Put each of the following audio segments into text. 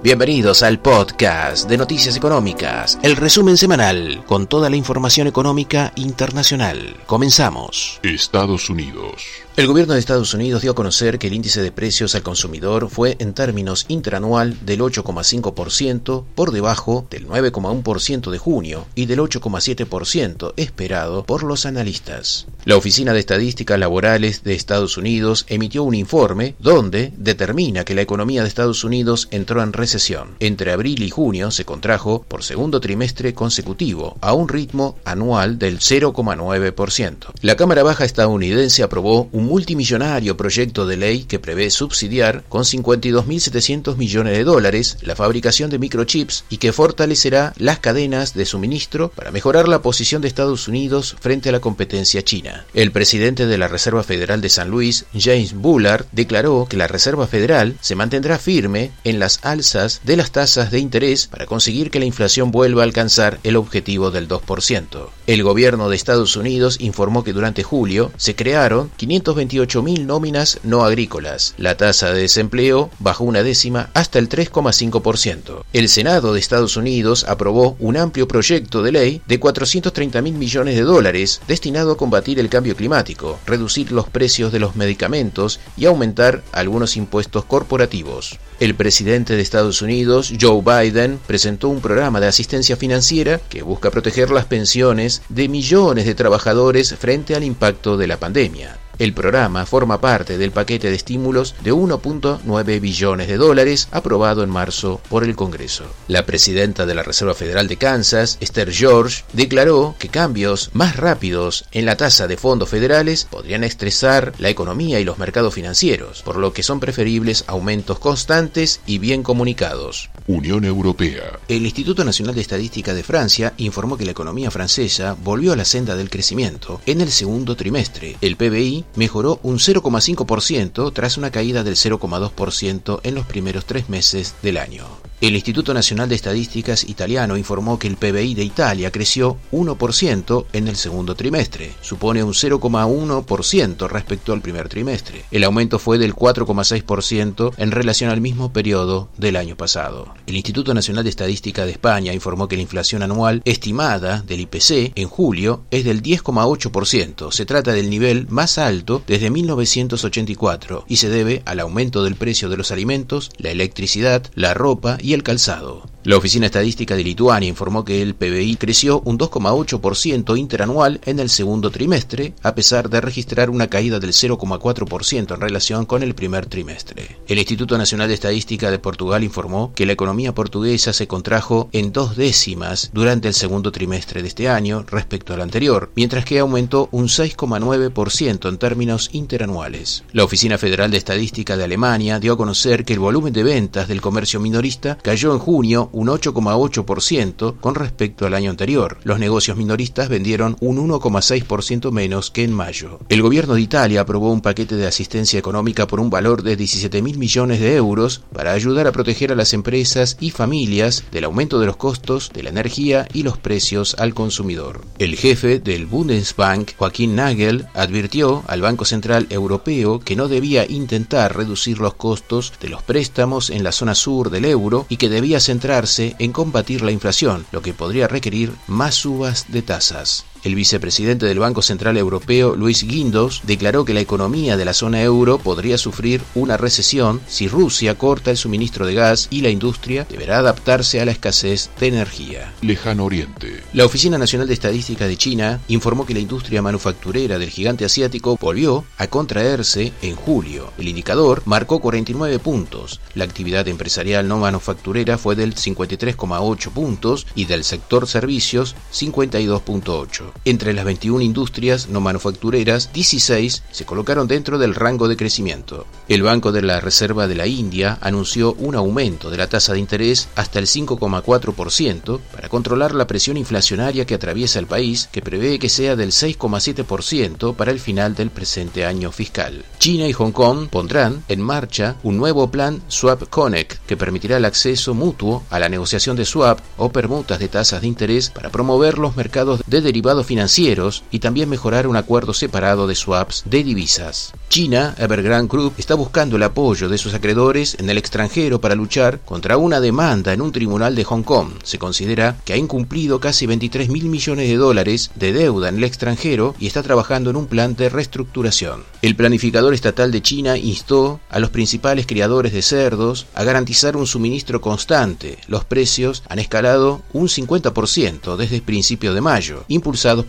Bienvenidos al podcast de Noticias Económicas, el resumen semanal con toda la información económica internacional. Comenzamos. Estados Unidos. El gobierno de Estados Unidos dio a conocer que el índice de precios al consumidor fue en términos interanual del 8,5% por debajo del 9,1% de junio y del 8,7% esperado por los analistas. La Oficina de Estadísticas Laborales de Estados Unidos emitió un informe donde determina que la economía de Estados Unidos entró en recesión. Entre abril y junio se contrajo por segundo trimestre consecutivo a un ritmo anual del 0,9%. La Cámara Baja estadounidense aprobó un multimillonario proyecto de ley que prevé subsidiar con 52.700 millones de dólares la fabricación de microchips y que fortalecerá las cadenas de suministro para mejorar la posición de Estados Unidos frente a la competencia china. El presidente de la Reserva Federal de San Luis, James Bullard, declaró que la Reserva Federal se mantendrá firme en las alzas de las tasas de interés para conseguir que la inflación vuelva a alcanzar el objetivo del 2%. El gobierno de Estados Unidos informó que durante julio se crearon 500 28.000 nóminas no agrícolas. La tasa de desempleo bajó una décima hasta el 3,5%. El Senado de Estados Unidos aprobó un amplio proyecto de ley de 430 mil millones de dólares destinado a combatir el cambio climático, reducir los precios de los medicamentos y aumentar algunos impuestos corporativos. El presidente de Estados Unidos, Joe Biden, presentó un programa de asistencia financiera que busca proteger las pensiones de millones de trabajadores frente al impacto de la pandemia. El programa forma parte del paquete de estímulos de 1.9 billones de dólares aprobado en marzo por el Congreso. La presidenta de la Reserva Federal de Kansas, Esther George, declaró que cambios más rápidos en la tasa de fondos federales podrían estresar la economía y los mercados financieros, por lo que son preferibles aumentos constantes y bien comunicados. Unión Europea. El Instituto Nacional de Estadística de Francia informó que la economía francesa volvió a la senda del crecimiento en el segundo trimestre. El PBI mejoró un 0,5% tras una caída del 0,2% en los primeros tres meses del año. El Instituto Nacional de Estadísticas italiano informó que el PBI de Italia creció 1% en el segundo trimestre, supone un 0,1% respecto al primer trimestre. El aumento fue del 4,6% en relación al mismo periodo del año pasado. El Instituto Nacional de Estadística de España informó que la inflación anual estimada del IPC en julio es del 10,8%. Se trata del nivel más alto desde 1984 y se debe al aumento del precio de los alimentos, la electricidad, la ropa y el calzado. La Oficina Estadística de Lituania informó que el PBI creció un 2,8% interanual en el segundo trimestre, a pesar de registrar una caída del 0,4% en relación con el primer trimestre. El Instituto Nacional de Estadística de Portugal informó que la economía portuguesa se contrajo en dos décimas durante el segundo trimestre de este año respecto al anterior, mientras que aumentó un 6,9% en términos interanuales. La Oficina Federal de Estadística de Alemania dio a conocer que el volumen de ventas del comercio minorista cayó en junio un 8,8% con respecto al año anterior. Los negocios minoristas vendieron un 1,6% menos que en mayo. El gobierno de Italia aprobó un paquete de asistencia económica por un valor de 17 mil millones de euros para ayudar a proteger a las empresas y familias del aumento de los costos de la energía y los precios al consumidor. El jefe del Bundesbank, Joaquín Nagel, advirtió al Banco Central Europeo que no debía intentar reducir los costos de los préstamos en la zona sur del euro y que debía centrarse en combatir la inflación, lo que podría requerir más subas de tasas. El vicepresidente del Banco Central Europeo, Luis Guindos, declaró que la economía de la zona euro podría sufrir una recesión si Rusia corta el suministro de gas y la industria deberá adaptarse a la escasez de energía. Lejano Oriente. La Oficina Nacional de Estadística de China informó que la industria manufacturera del gigante asiático volvió a contraerse en julio. El indicador marcó 49 puntos. La actividad empresarial no manufacturera fue del 53,8 puntos y del sector servicios 52,8. Entre las 21 industrias no manufactureras, 16 se colocaron dentro del rango de crecimiento. El Banco de la Reserva de la India anunció un aumento de la tasa de interés hasta el 5,4% para controlar la presión inflacionaria que atraviesa el país, que prevé que sea del 6,7% para el final del presente año fiscal. China y Hong Kong pondrán en marcha un nuevo plan Swap Connect que permitirá el acceso mutuo a la negociación de swap o permutas de tasas de interés para promover los mercados de derivados financieros y también mejorar un acuerdo separado de swaps de divisas. China, Evergrande Group, está buscando el apoyo de sus acreedores en el extranjero para luchar contra una demanda en un tribunal de Hong Kong. Se considera que ha incumplido casi 23 mil millones de dólares de deuda en el extranjero y está trabajando en un plan de reestructuración. El planificador estatal de China instó a los principales criadores de cerdos a garantizar un suministro constante. Los precios han escalado un 50% desde el principio de mayo,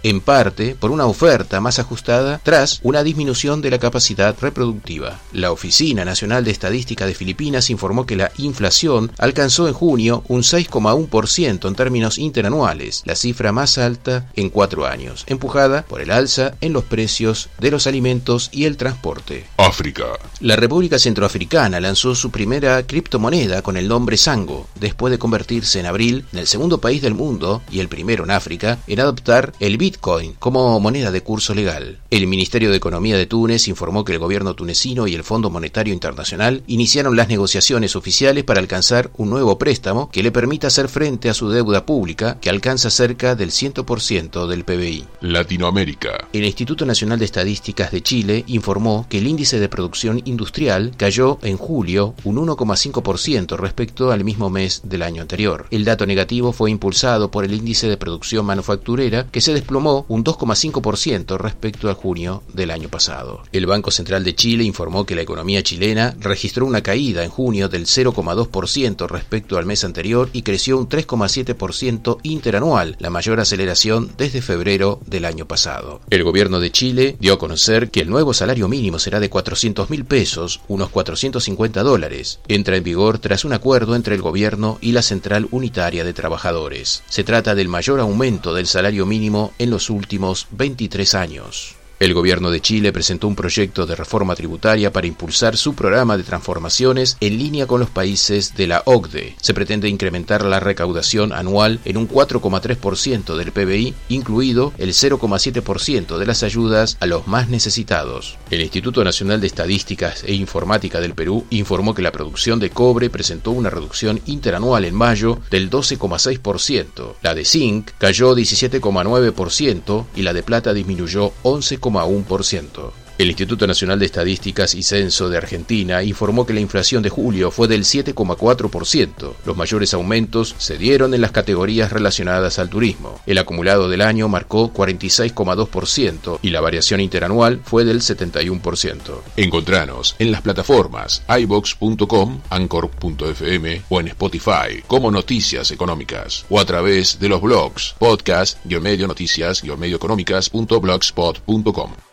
en parte por una oferta más ajustada tras una disminución de la capacidad reproductiva. La Oficina Nacional de Estadística de Filipinas informó que la inflación alcanzó en junio un 6,1% en términos interanuales, la cifra más alta en cuatro años, empujada por el alza en los precios de los alimentos y el transporte. África. La República Centroafricana lanzó su primera criptomoneda con el nombre Sango, después de convertirse en abril en el segundo país del mundo y el primero en África en adoptar el Bitcoin como moneda de curso legal. El Ministerio de Economía de Túnez informó que el gobierno tunecino y el Fondo Monetario Internacional iniciaron las negociaciones oficiales para alcanzar un nuevo préstamo que le permita hacer frente a su deuda pública, que alcanza cerca del 100% del PBI. Latinoamérica. El Instituto Nacional de Estadísticas de Chile informó que el índice de producción industrial cayó en julio un 1,5% respecto al mismo mes del año anterior. El dato negativo fue impulsado por el índice de producción manufacturera, que se desplomó un 2,5% respecto a junio del año pasado. El Banco Central de Chile informó que la economía chilena registró una caída en junio del 0,2% respecto al mes anterior y creció un 3,7% interanual, la mayor aceleración desde febrero del año pasado. El gobierno de Chile dio a conocer que el nuevo salario mínimo será de 400 mil pesos, unos 450 dólares. Entra en vigor tras un acuerdo entre el gobierno y la Central Unitaria de Trabajadores. Se trata del mayor aumento del salario mínimo en los últimos 23 años. El gobierno de Chile presentó un proyecto de reforma tributaria para impulsar su programa de transformaciones en línea con los países de la OCDE. Se pretende incrementar la recaudación anual en un 4,3% del PBI, incluido el 0,7% de las ayudas a los más necesitados. El Instituto Nacional de Estadísticas e Informática del Perú informó que la producción de cobre presentó una reducción interanual en mayo del 12,6%. La de zinc cayó 17,9% y la de plata disminuyó 11,5%. 2,1%. El Instituto Nacional de Estadísticas y Censo de Argentina informó que la inflación de julio fue del 7,4%. Los mayores aumentos se dieron en las categorías relacionadas al turismo. El acumulado del año marcó 46,2% y la variación interanual fue del 71%. Encontranos en las plataformas ibox.com, anchor.fm o en Spotify como Noticias Económicas o a través de los blogs podcast, medio noticias, medioeconómicas.blogspot.com.